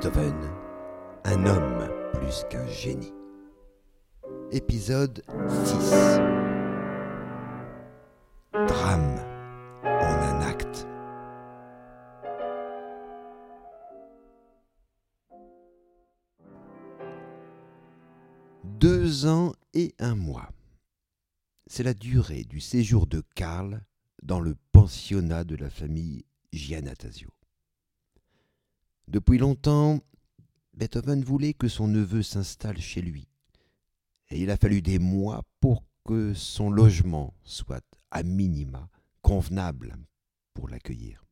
Beethoven, un homme plus qu'un génie. Épisode 6 Drame en un acte. Deux ans et un mois. C'est la durée du séjour de Karl dans le pensionnat de la famille Giannatasio. Depuis longtemps, Beethoven voulait que son neveu s'installe chez lui, et il a fallu des mois pour que son logement soit à minima convenable pour l'accueillir.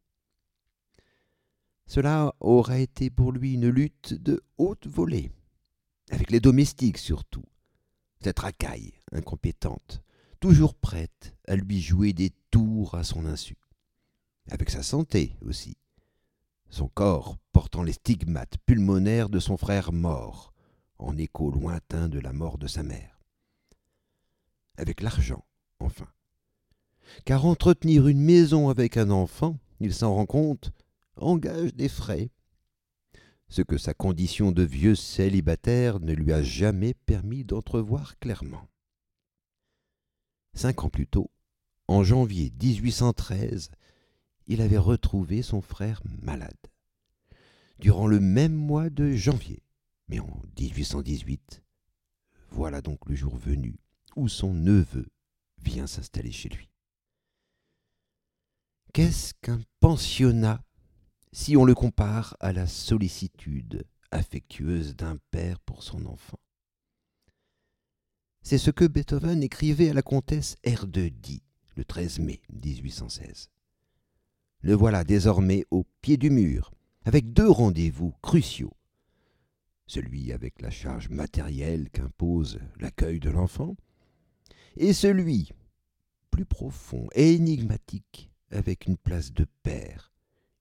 Cela aura été pour lui une lutte de haute volée, avec les domestiques surtout, cette racaille incompétente, toujours prête à lui jouer des tours à son insu, avec sa santé aussi, son corps portant les stigmates pulmonaires de son frère mort, en écho lointain de la mort de sa mère. Avec l'argent, enfin. Car entretenir une maison avec un enfant, il s'en rend compte, engage des frais, ce que sa condition de vieux célibataire ne lui a jamais permis d'entrevoir clairement. Cinq ans plus tôt, en janvier 1813, il avait retrouvé son frère malade. Durant le même mois de janvier, mais en 1818, voilà donc le jour venu où son neveu vient s'installer chez lui. Qu'est-ce qu'un pensionnat si on le compare à la sollicitude affectueuse d'un père pour son enfant? C'est ce que Beethoven écrivait à la comtesse R. de Die le 13 mai 1816. Le voilà désormais au pied du mur, avec deux rendez-vous cruciaux. Celui avec la charge matérielle qu'impose l'accueil de l'enfant, et celui, plus profond et énigmatique, avec une place de père,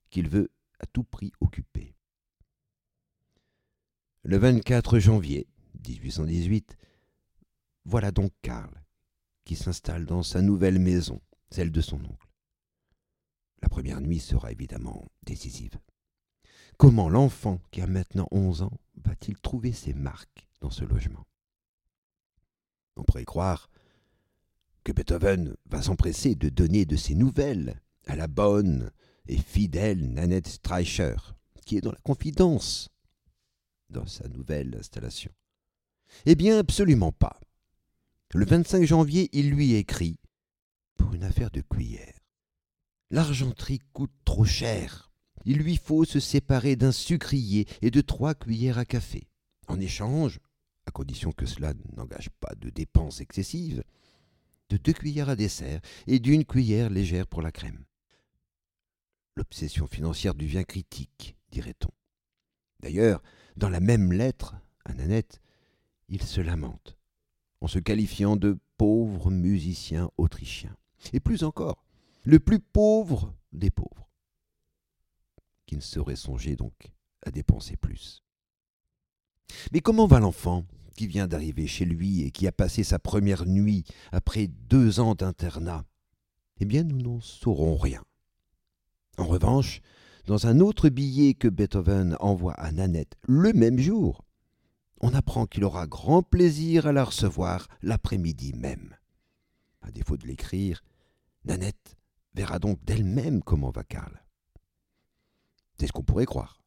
qu'il veut à tout prix occuper. Le 24 janvier 1818, voilà donc Karl qui s'installe dans sa nouvelle maison, celle de son oncle. La première nuit sera évidemment décisive. Comment l'enfant, qui a maintenant onze ans, va-t-il trouver ses marques dans ce logement? On pourrait croire que Beethoven va s'empresser de donner de ses nouvelles à la bonne et fidèle Nanette Streicher, qui est dans la confidence dans sa nouvelle installation. Eh bien, absolument pas. Le 25 janvier, il lui écrit pour une affaire de cuillère. L'argenterie coûte trop cher. Il lui faut se séparer d'un sucrier et de trois cuillères à café. En échange, à condition que cela n'engage pas de dépenses excessives, de deux cuillères à dessert et d'une cuillère légère pour la crème. L'obsession financière devient critique, dirait-on. D'ailleurs, dans la même lettre à Nanette, il se lamente, en se qualifiant de pauvre musicien autrichien. Et plus encore, le plus pauvre des pauvres, qui ne saurait songer donc à dépenser plus. Mais comment va l'enfant qui vient d'arriver chez lui et qui a passé sa première nuit après deux ans d'internat? Eh bien, nous n'en saurons rien. En revanche, dans un autre billet que Beethoven envoie à Nanette le même jour, on apprend qu'il aura grand plaisir à la recevoir l'après-midi même. À défaut de l'écrire, Nanette verra donc d'elle-même comment va Karl. C'est ce qu'on pourrait croire.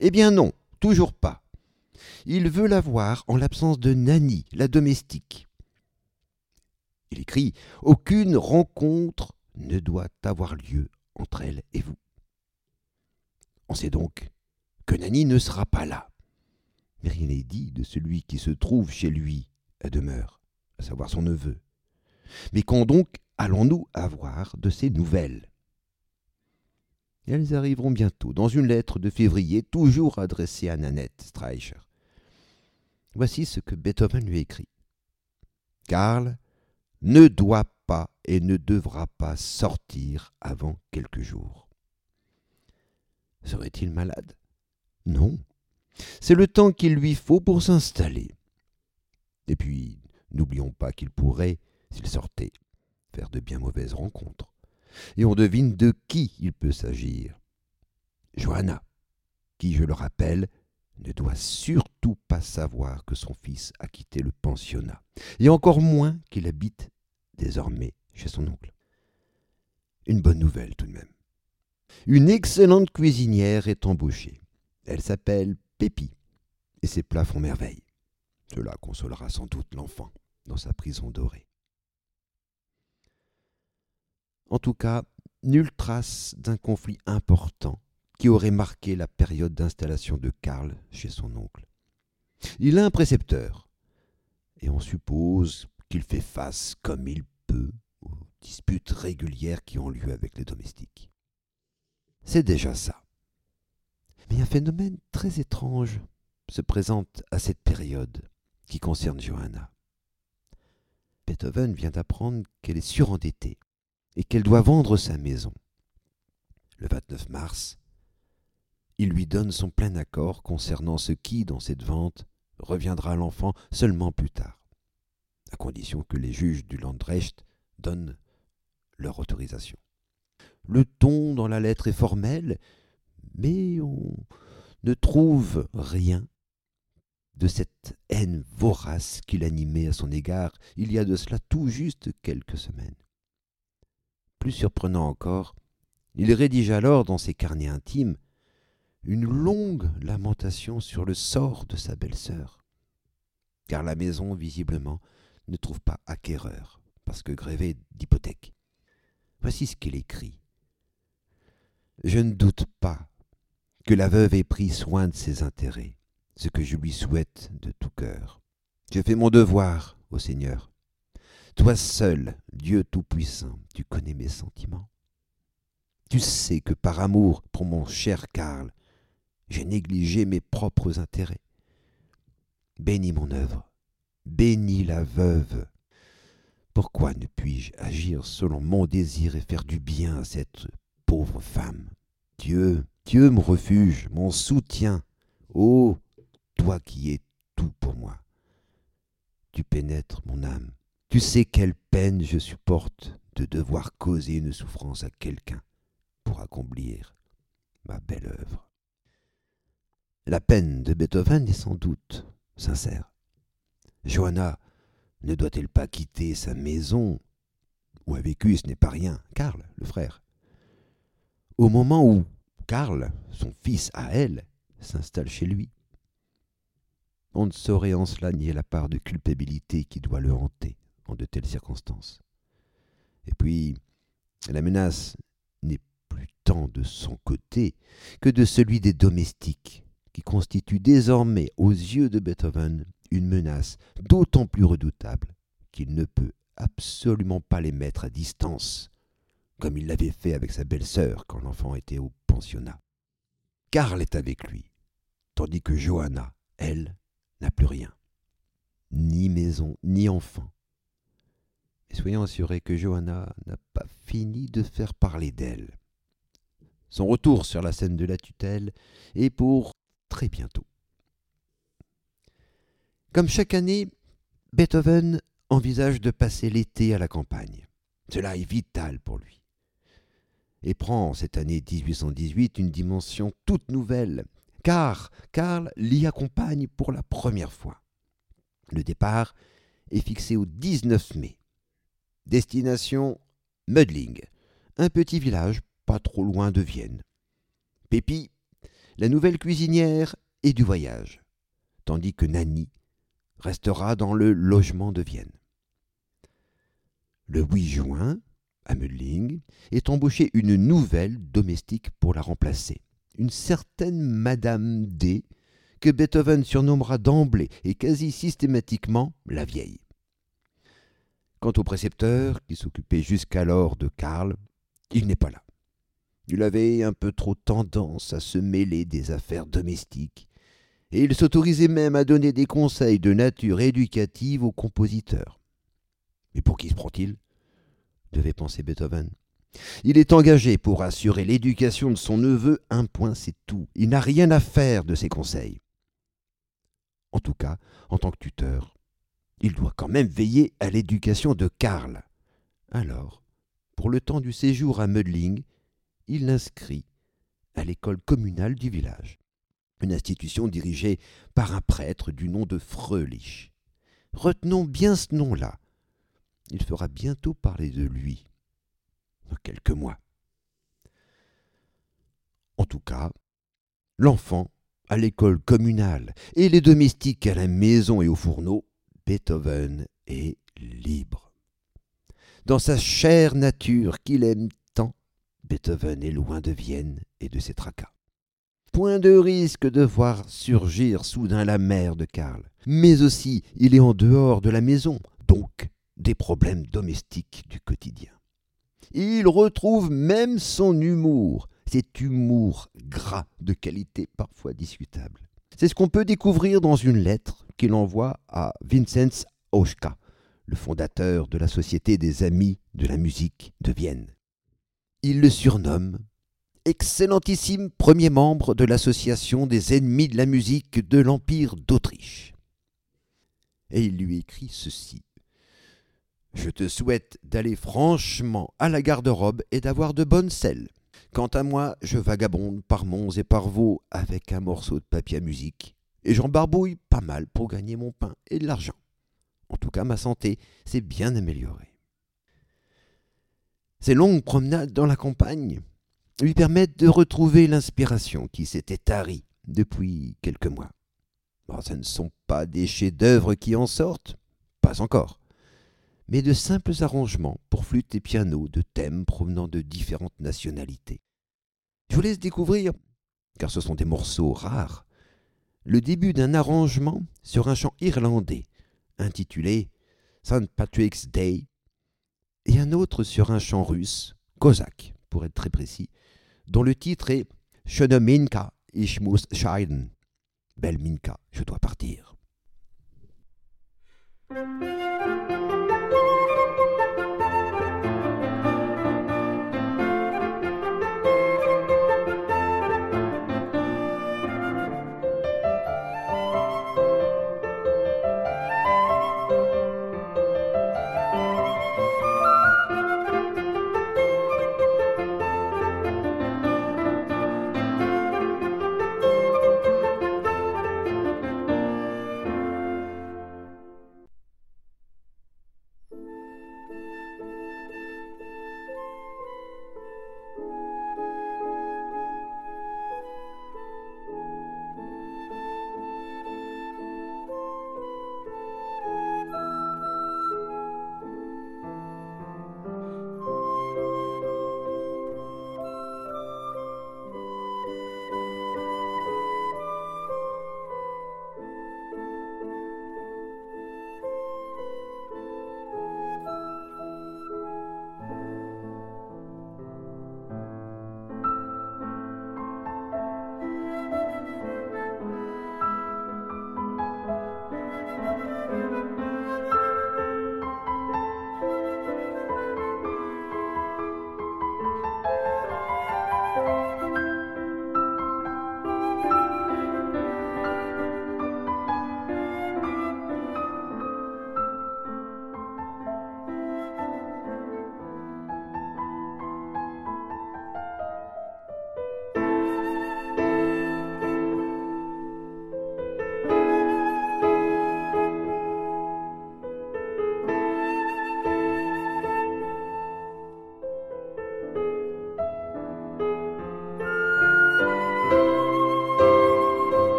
Eh bien non, toujours pas. Il veut la voir en l'absence de Nanny, la domestique. Il écrit Aucune rencontre ne doit avoir lieu entre elle et vous. On sait donc que Nanny ne sera pas là. Mais rien n'est dit de celui qui se trouve chez lui à demeure, à savoir son neveu. Mais quand donc allons-nous avoir de ces nouvelles? Elles arriveront bientôt, dans une lettre de février, toujours adressée à Nanette Streicher. Voici ce que Beethoven lui écrit. Karl ne doit pas et ne devra pas sortir avant quelques jours. Serait-il malade? Non. C'est le temps qu'il lui faut pour s'installer. Et puis, n'oublions pas qu'il pourrait, s'il sortait, faire de bien mauvaises rencontres. Et on devine de qui il peut s'agir. Johanna, qui, je le rappelle, ne doit surtout pas savoir que son fils a quitté le pensionnat, et encore moins qu'il habite désormais chez son oncle. Une bonne nouvelle tout de même. Une excellente cuisinière est embauchée. Elle s'appelle Pépi, et ses plats font merveille. Cela consolera sans doute l'enfant dans sa prison dorée. En tout cas, nulle trace d'un conflit important qui aurait marqué la période d'installation de Karl chez son oncle. Il a un précepteur, et on suppose qu'il fait face comme il peut aux disputes régulières qui ont lieu avec les domestiques. C'est déjà ça. Mais un phénomène très étrange se présente à cette période qui concerne Johanna. Beethoven vient d'apprendre qu'elle est surendettée et qu'elle doit vendre sa maison. Le 29 mars, il lui donne son plein accord concernant ce qui, dans cette vente, reviendra à l'enfant seulement plus tard, à condition que les juges du Landrecht donnent leur autorisation. Le ton dans la lettre est formel, mais on ne trouve rien de cette haine vorace qui l'animait à son égard il y a de cela tout juste quelques semaines. Plus surprenant encore, il rédige alors dans ses carnets intimes une longue lamentation sur le sort de sa belle-sœur, car la maison, visiblement, ne trouve pas acquéreur, parce que grévée d'hypothèque. Voici ce qu'il écrit. Je ne doute pas que la veuve ait pris soin de ses intérêts, ce que je lui souhaite de tout cœur. Je fais mon devoir au Seigneur. Toi seul, Dieu Tout-Puissant, tu connais mes sentiments. Tu sais que par amour pour mon cher Karl, j'ai négligé mes propres intérêts. Bénis mon œuvre, bénis la veuve. Pourquoi ne puis-je agir selon mon désir et faire du bien à cette pauvre femme? Dieu, Dieu me refuge, mon soutien. Ô toi qui es tout pour moi. Tu pénètres mon âme. Tu sais quelle peine je supporte de devoir causer une souffrance à quelqu'un pour accomplir ma belle œuvre. La peine de Beethoven est sans doute sincère. Johanna ne doit-elle pas quitter sa maison où a vécu, ce n'est pas rien, Karl, le frère? Au moment où Karl, son fils à elle, s'installe chez lui, on ne saurait en cela nier la part de culpabilité qui doit le hanter de telles circonstances. Et puis, la menace n'est plus tant de son côté que de celui des domestiques, qui constitue désormais aux yeux de Beethoven une menace d'autant plus redoutable qu'il ne peut absolument pas les mettre à distance, comme il l'avait fait avec sa belle-sœur quand l'enfant était au pensionnat. Karl est avec lui, tandis que Johanna, elle, n'a plus rien, ni maison, ni enfant. Et soyons assurés que Johanna n'a pas fini de faire parler d'elle. Son retour sur la scène de la tutelle est pour très bientôt. Comme chaque année, Beethoven envisage de passer l'été à la campagne. Cela est vital pour lui. Et prend cette année 1818 une dimension toute nouvelle car Karl l'y accompagne pour la première fois. Le départ est fixé au 19 mai. Destination Mödling, un petit village pas trop loin de Vienne. Pépi, la nouvelle cuisinière, est du voyage, tandis que Nanny restera dans le logement de Vienne. Le 8 juin, à Mödling, est embauchée une nouvelle domestique pour la remplacer une certaine Madame D, que Beethoven surnommera d'emblée et quasi systématiquement la vieille. Quant au précepteur, qui s'occupait jusqu'alors de Karl, il n'est pas là. Il avait un peu trop tendance à se mêler des affaires domestiques, et il s'autorisait même à donner des conseils de nature éducative aux compositeurs. Mais pour qui se prend-il? devait penser Beethoven. Il est engagé pour assurer l'éducation de son neveu, un point c'est tout. Il n'a rien à faire de ses conseils. En tout cas, en tant que tuteur, il doit quand même veiller à l'éducation de Karl. Alors, pour le temps du séjour à Mödling, il l'inscrit à l'école communale du village. une institution dirigée par un prêtre du nom de Fröhlich. Retenons bien ce nom-là. Il fera bientôt parler de lui, dans quelques mois. En tout cas, l'enfant à l'école communale et les domestiques à la maison et au fourneau, Beethoven est libre. Dans sa chère nature qu'il aime tant, Beethoven est loin de Vienne et de ses tracas. Point de risque de voir surgir soudain la mère de Karl. Mais aussi, il est en dehors de la maison, donc des problèmes domestiques du quotidien. Il retrouve même son humour, cet humour gras de qualité parfois discutable. C'est ce qu'on peut découvrir dans une lettre qu'il envoie à Vincenz Oschka, le fondateur de la Société des Amis de la musique de Vienne. Il le surnomme excellentissime premier membre de l'Association des ennemis de la musique de l'Empire d'Autriche. Et il lui écrit ceci. Je te souhaite d'aller franchement à la garde-robe et d'avoir de bonnes selles. Quant à moi, je vagabonde par monts et par vaux avec un morceau de papier à musique, et j'en barbouille pas mal pour gagner mon pain et de l'argent. En tout cas, ma santé s'est bien améliorée. Ces longues promenades dans la campagne lui permettent de retrouver l'inspiration qui s'était tarie depuis quelques mois. ce ne sont pas des chefs-d'œuvre qui en sortent, pas encore, mais de simples arrangements pour flûte et piano de thèmes provenant de différentes nationalités. Je vous laisse découvrir, car ce sont des morceaux rares, le début d'un arrangement sur un chant irlandais intitulé St. Patrick's Day et un autre sur un chant russe, cosaque pour être très précis, dont le titre est Schöne Minka, ich muss scheiden. Belle Minka, je dois partir.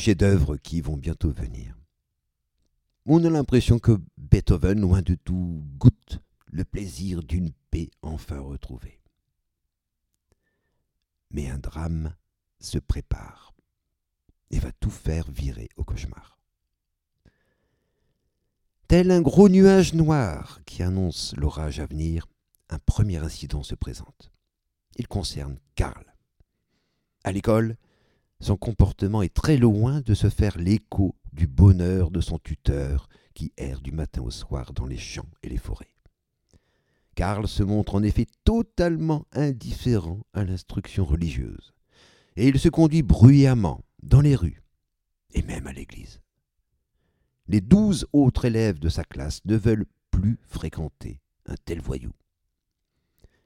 Chefs-d'œuvre qui vont bientôt venir. On a l'impression que Beethoven, loin de tout, goûte le plaisir d'une paix enfin retrouvée. Mais un drame se prépare et va tout faire virer au cauchemar. Tel un gros nuage noir qui annonce l'orage à venir, un premier incident se présente. Il concerne Karl. À l'école, son comportement est très loin de se faire l'écho du bonheur de son tuteur qui erre du matin au soir dans les champs et les forêts. Karl se montre en effet totalement indifférent à l'instruction religieuse, et il se conduit bruyamment dans les rues et même à l'église. Les douze autres élèves de sa classe ne veulent plus fréquenter un tel voyou.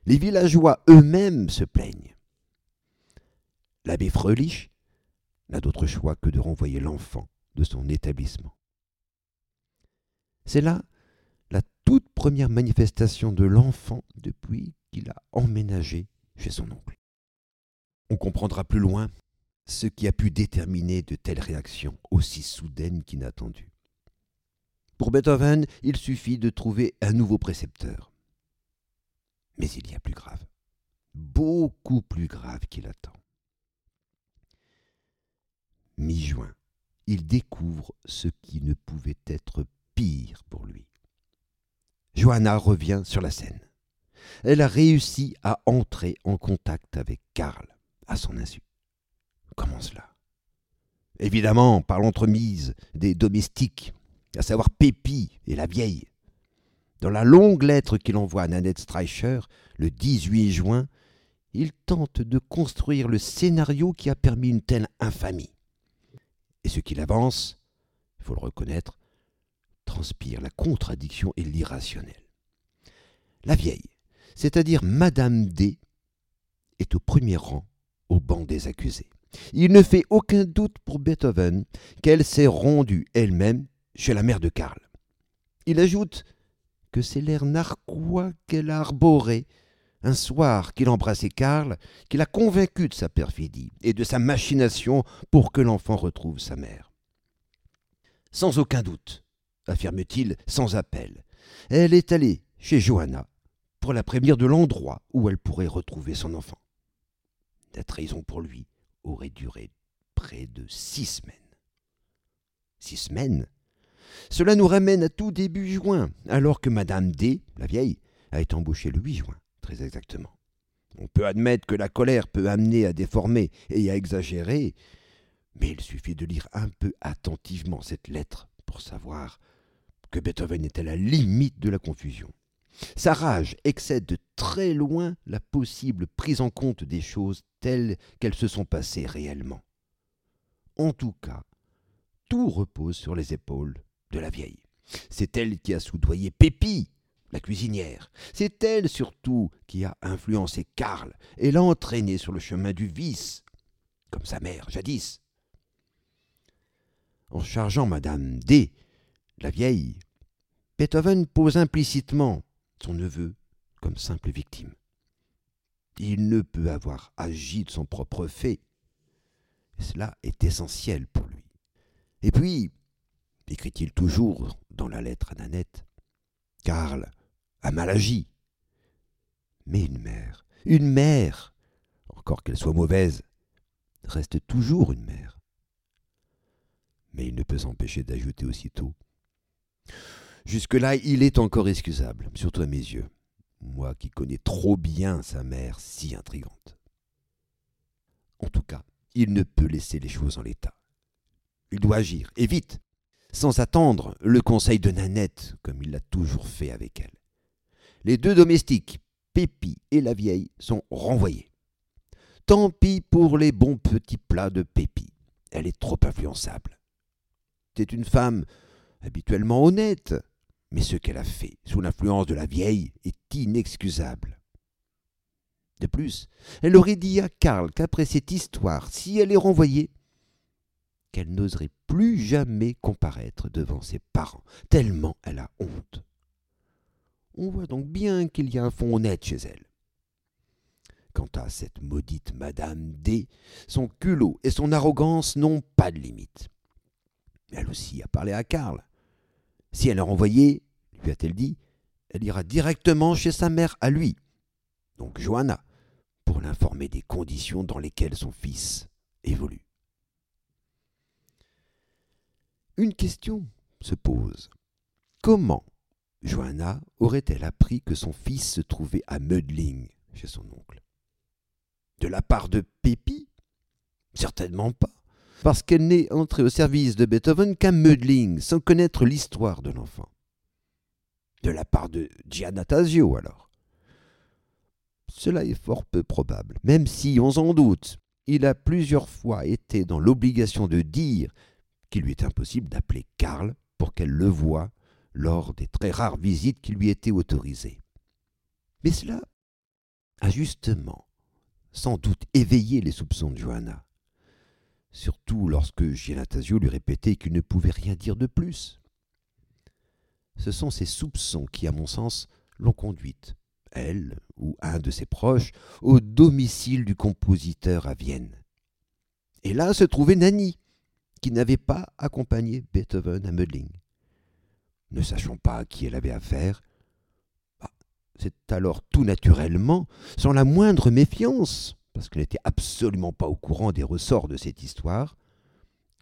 Les villageois eux-mêmes se plaignent. L'abbé Fröhlich d'autre choix que de renvoyer l'enfant de son établissement. C'est là la toute première manifestation de l'enfant depuis qu'il a emménagé chez son oncle. On comprendra plus loin ce qui a pu déterminer de telles réactions aussi soudaines qu'inattendues. Pour Beethoven, il suffit de trouver un nouveau précepteur. Mais il y a plus grave, beaucoup plus grave qu'il attend. Mi-juin, il découvre ce qui ne pouvait être pire pour lui. Johanna revient sur la scène. Elle a réussi à entrer en contact avec Karl, à son insu. Comment cela? Évidemment, par l'entremise des domestiques, à savoir Pépi et la vieille. Dans la longue lettre qu'il envoie à Nanette Streicher, le 18 juin, il tente de construire le scénario qui a permis une telle infamie. Ce qu'il avance, il faut le reconnaître, transpire la contradiction et l'irrationnel. La vieille, c'est-à-dire Madame D, est au premier rang au banc des accusés. Il ne fait aucun doute pour Beethoven qu'elle s'est rendue elle-même chez la mère de Karl. Il ajoute que c'est l'air narquois qu'elle a arboré un soir qu'il embrassait Karl, qu'il a convaincu de sa perfidie et de sa machination pour que l'enfant retrouve sa mère. Sans aucun doute, affirme-t-il sans appel, elle est allée chez Johanna pour la prévenir de l'endroit où elle pourrait retrouver son enfant. La trahison pour lui aurait duré près de six semaines. Six semaines? Cela nous ramène à tout début juin, alors que Madame D, la vieille, a été embauchée le 8 juin, très exactement. On peut admettre que la colère peut amener à déformer et à exagérer, mais il suffit de lire un peu attentivement cette lettre pour savoir que Beethoven est à la limite de la confusion. Sa rage excède de très loin la possible prise en compte des choses telles qu'elles se sont passées réellement. En tout cas, tout repose sur les épaules de la vieille. C'est elle qui a soudoyé Pépi, la cuisinière. C'est elle surtout qui a influencé Karl et l'a entraîné sur le chemin du vice, comme sa mère jadis. En chargeant Madame D, la vieille, Beethoven pose implicitement son neveu comme simple victime. Il ne peut avoir agi de son propre fait. cela est essentiel pour lui. Et puis, écrit-il toujours dans la lettre à Nanette, Karl a mal agi. Mais une mère, une mère, encore qu'elle soit mauvaise, reste toujours une mère. Mais il ne peut s'empêcher d'ajouter aussitôt Jusque-là, il est encore excusable, surtout à mes yeux, moi qui connais trop bien sa mère si intrigante. En tout cas, il ne peut laisser les choses en l'état. Il doit agir, et vite, sans attendre le conseil de Nanette, comme il l'a toujours fait avec elle. Les deux domestiques, Pépi et la vieille, sont renvoyés. Tant pis pour les bons petits plats de Pépi. Elle est trop influençable. C'est une femme habituellement honnête, mais ce qu'elle a fait sous l'influence de la vieille est inexcusable. De plus, elle aurait dit à Karl qu'après cette histoire, si elle est renvoyée, qu'elle n'oserait plus jamais comparaître devant ses parents, tellement elle a honte. On voit donc bien qu'il y a un fond honnête chez elle. Quant à cette maudite Madame D, son culot et son arrogance n'ont pas de limite. Elle aussi a parlé à Karl. Si elle est renvoyée, lui a-t-elle dit, elle ira directement chez sa mère à lui, donc Johanna, pour l'informer des conditions dans lesquelles son fils évolue. Une question se pose. Comment Johanna aurait-elle appris que son fils se trouvait à Mödling, chez son oncle? De la part de Pépi? Certainement pas, parce qu'elle n'est entrée au service de Beethoven qu'à Mödling, sans connaître l'histoire de l'enfant. De la part de Giannatasio, alors. Cela est fort peu probable, même si, on s'en doute, il a plusieurs fois été dans l'obligation de dire qu'il lui est impossible d'appeler Karl pour qu'elle le voie lors des très rares visites qui lui étaient autorisées. Mais cela a justement sans doute éveillé les soupçons de Johanna, surtout lorsque Giannatasio lui répétait qu'il ne pouvait rien dire de plus. Ce sont ces soupçons qui, à mon sens, l'ont conduite, elle ou un de ses proches, au domicile du compositeur à Vienne. Et là se trouvait Nanny, qui n'avait pas accompagné Beethoven à Mödling. Ne sachant pas à qui elle avait affaire, bah, c'est alors tout naturellement, sans la moindre méfiance, parce qu'elle n'était absolument pas au courant des ressorts de cette histoire,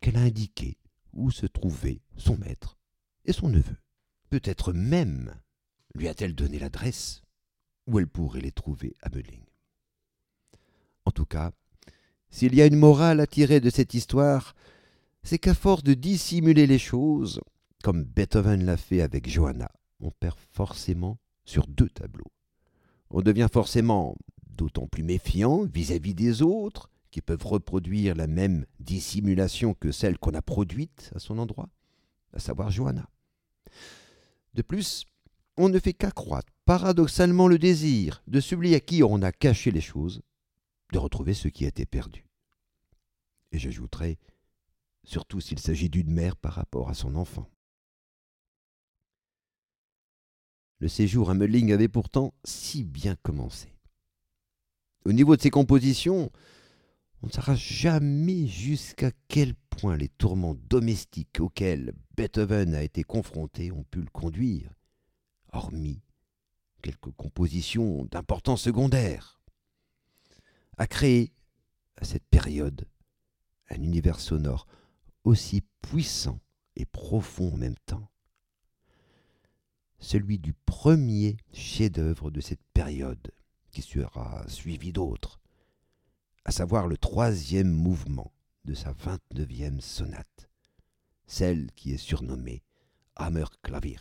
qu'elle a indiqué où se trouvait son maître et son neveu. Peut-être même lui a-t-elle donné l'adresse où elle pourrait les trouver à Mödling. En tout cas, s'il y a une morale à tirer de cette histoire, c'est qu'à force de dissimuler les choses, comme Beethoven l'a fait avec Johanna, on perd forcément sur deux tableaux. On devient forcément d'autant plus méfiant vis-à-vis des autres, qui peuvent reproduire la même dissimulation que celle qu'on a produite à son endroit, à savoir Johanna. De plus, on ne fait qu'accroître paradoxalement le désir de celui à qui on a caché les choses, de retrouver ce qui a été perdu. Et j'ajouterai, surtout s'il s'agit d'une mère par rapport à son enfant. Le séjour à Melling avait pourtant si bien commencé. Au niveau de ses compositions, on ne saura jamais jusqu'à quel point les tourments domestiques auxquels Beethoven a été confronté ont pu le conduire, hormis quelques compositions d'importance secondaire, à créer, à cette période, un univers sonore aussi puissant et profond en même temps, celui du premier chef-d'œuvre de cette période, qui sera suivi d'autres, à savoir le troisième mouvement de sa vingt-neuvième sonate, celle qui est surnommée Hammerklavier.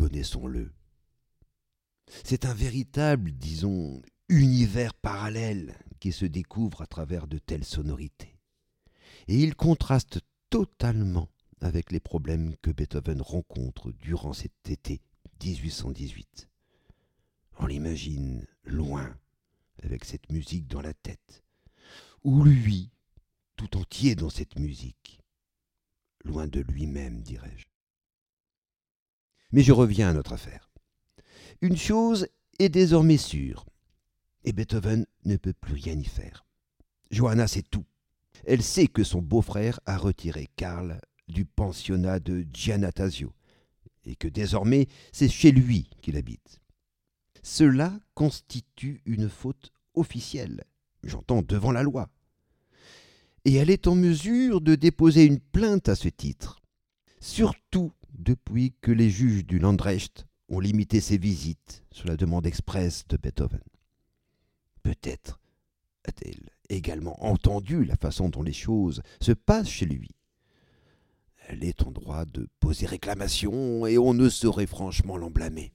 Reconnaissons-le. C'est un véritable, disons, univers parallèle qui se découvre à travers de telles sonorités. Et il contraste totalement avec les problèmes que Beethoven rencontre durant cet été 1818. On l'imagine loin, avec cette musique dans la tête, ou lui, tout entier dans cette musique, loin de lui-même, dirais-je. Mais je reviens à notre affaire. Une chose est désormais sûre, et Beethoven ne peut plus rien y faire. Johanna sait tout. Elle sait que son beau-frère a retiré Karl du pensionnat de Giannatasio, et que désormais c'est chez lui qu'il habite. Cela constitue une faute officielle, j'entends devant la loi. Et elle est en mesure de déposer une plainte à ce titre, surtout depuis que les juges du Landrecht ont limité ses visites sur la demande expresse de Beethoven. Peut-être a-t-elle également entendu la façon dont les choses se passent chez lui. Elle est en droit de poser réclamation et on ne saurait franchement l'en blâmer.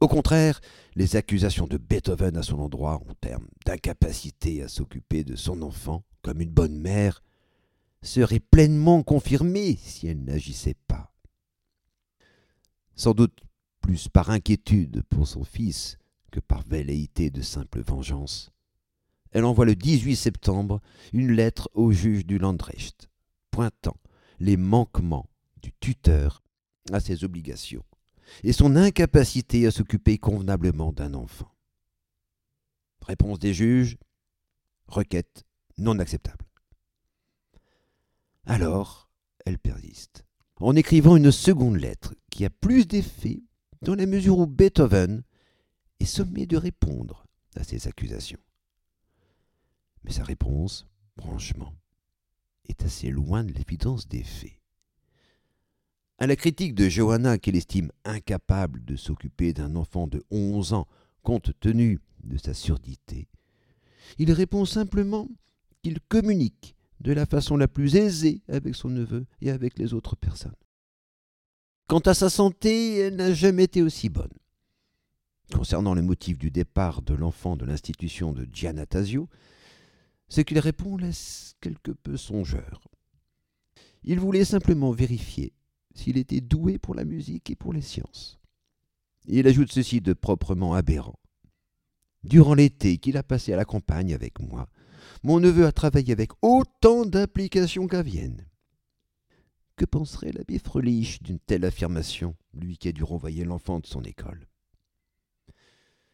Au contraire, les accusations de Beethoven à son endroit en termes d'incapacité à s'occuper de son enfant comme une bonne mère seraient pleinement confirmées si elle n'agissait pas. Sans doute plus par inquiétude pour son fils que par velléité de simple vengeance. Elle envoie le 18 septembre une lettre au juge du Landrecht, pointant les manquements du tuteur à ses obligations et son incapacité à s'occuper convenablement d'un enfant. Réponse des juges requête non acceptable. Alors, elle persiste, en écrivant une seconde lettre qui a plus d'effet dans la mesure où Beethoven est sommé de répondre à ces accusations. Mais sa réponse, franchement, est assez loin de l'évidence des faits. À la critique de Johanna qu'il estime incapable de s'occuper d'un enfant de onze ans compte tenu de sa surdité, il répond simplement qu'il communique de la façon la plus aisée avec son neveu et avec les autres personnes. Quant à sa santé, elle n'a jamais été aussi bonne. Concernant le motif du départ de l'enfant de l'institution de Giannatasio, ce qu'il répond laisse quelque peu songeur. Il voulait simplement vérifier s'il était doué pour la musique et pour les sciences. Il ajoute ceci de proprement aberrant. Durant l'été qu'il a passé à la campagne avec moi, mon neveu a travaillé avec autant d'implication qu'à Vienne. Que penserait l'abbé Frelich d'une telle affirmation, lui qui a dû renvoyer l'enfant de son école?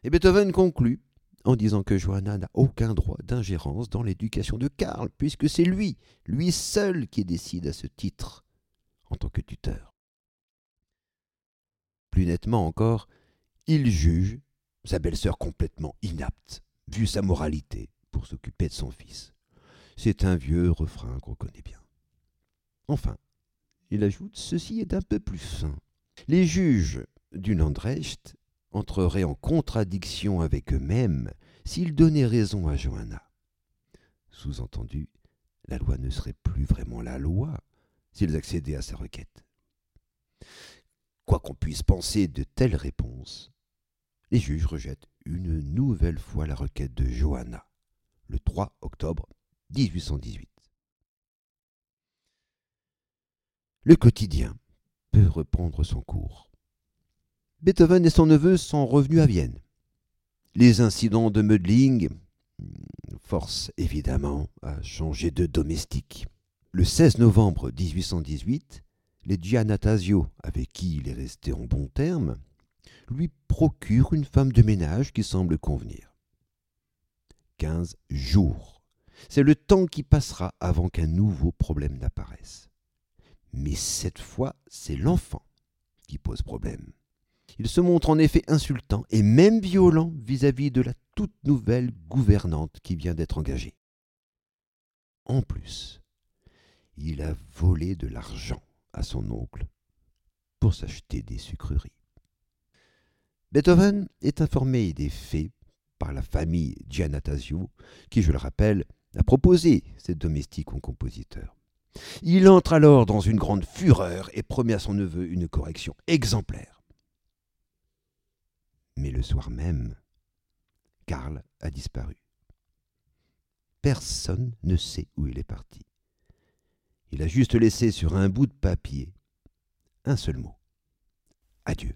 Et Beethoven conclut en disant que Johanna n'a aucun droit d'ingérence dans l'éducation de Karl, puisque c'est lui, lui seul, qui décide à ce titre en tant que tuteur. Plus nettement encore, il juge sa belle-sœur complètement inapte, vu sa moralité, pour s'occuper de son fils. C'est un vieux refrain qu'on connaît bien. Enfin, il ajoute ceci est un peu plus fin. Les juges du Landrecht entreraient en contradiction avec eux-mêmes s'ils donnaient raison à Johanna. Sous-entendu, la loi ne serait plus vraiment la loi, s'ils accédaient à sa requête. Quoi qu'on puisse penser de telles réponses, les juges rejettent une nouvelle fois la requête de Johanna, le 3 octobre 1818. Le quotidien peut reprendre son cours. Beethoven et son neveu sont revenus à Vienne. Les incidents de Mödling forcent évidemment à changer de domestique. Le 16 novembre 1818, les Giannatasio, avec qui il est resté en bons termes, lui procurent une femme de ménage qui semble convenir. Quinze jours. C'est le temps qui passera avant qu'un nouveau problème n'apparaisse. Mais cette fois, c'est l'enfant qui pose problème. Il se montre en effet insultant et même violent vis-à-vis -vis de la toute nouvelle gouvernante qui vient d'être engagée. En plus, il a volé de l'argent à son oncle pour s'acheter des sucreries. Beethoven est informé des faits par la famille Giannatasio, qui, je le rappelle, a proposé cette domestique au compositeur. Il entre alors dans une grande fureur et promet à son neveu une correction exemplaire. Mais le soir même, Karl a disparu. Personne ne sait où il est parti. Il a juste laissé sur un bout de papier un seul mot. Adieu.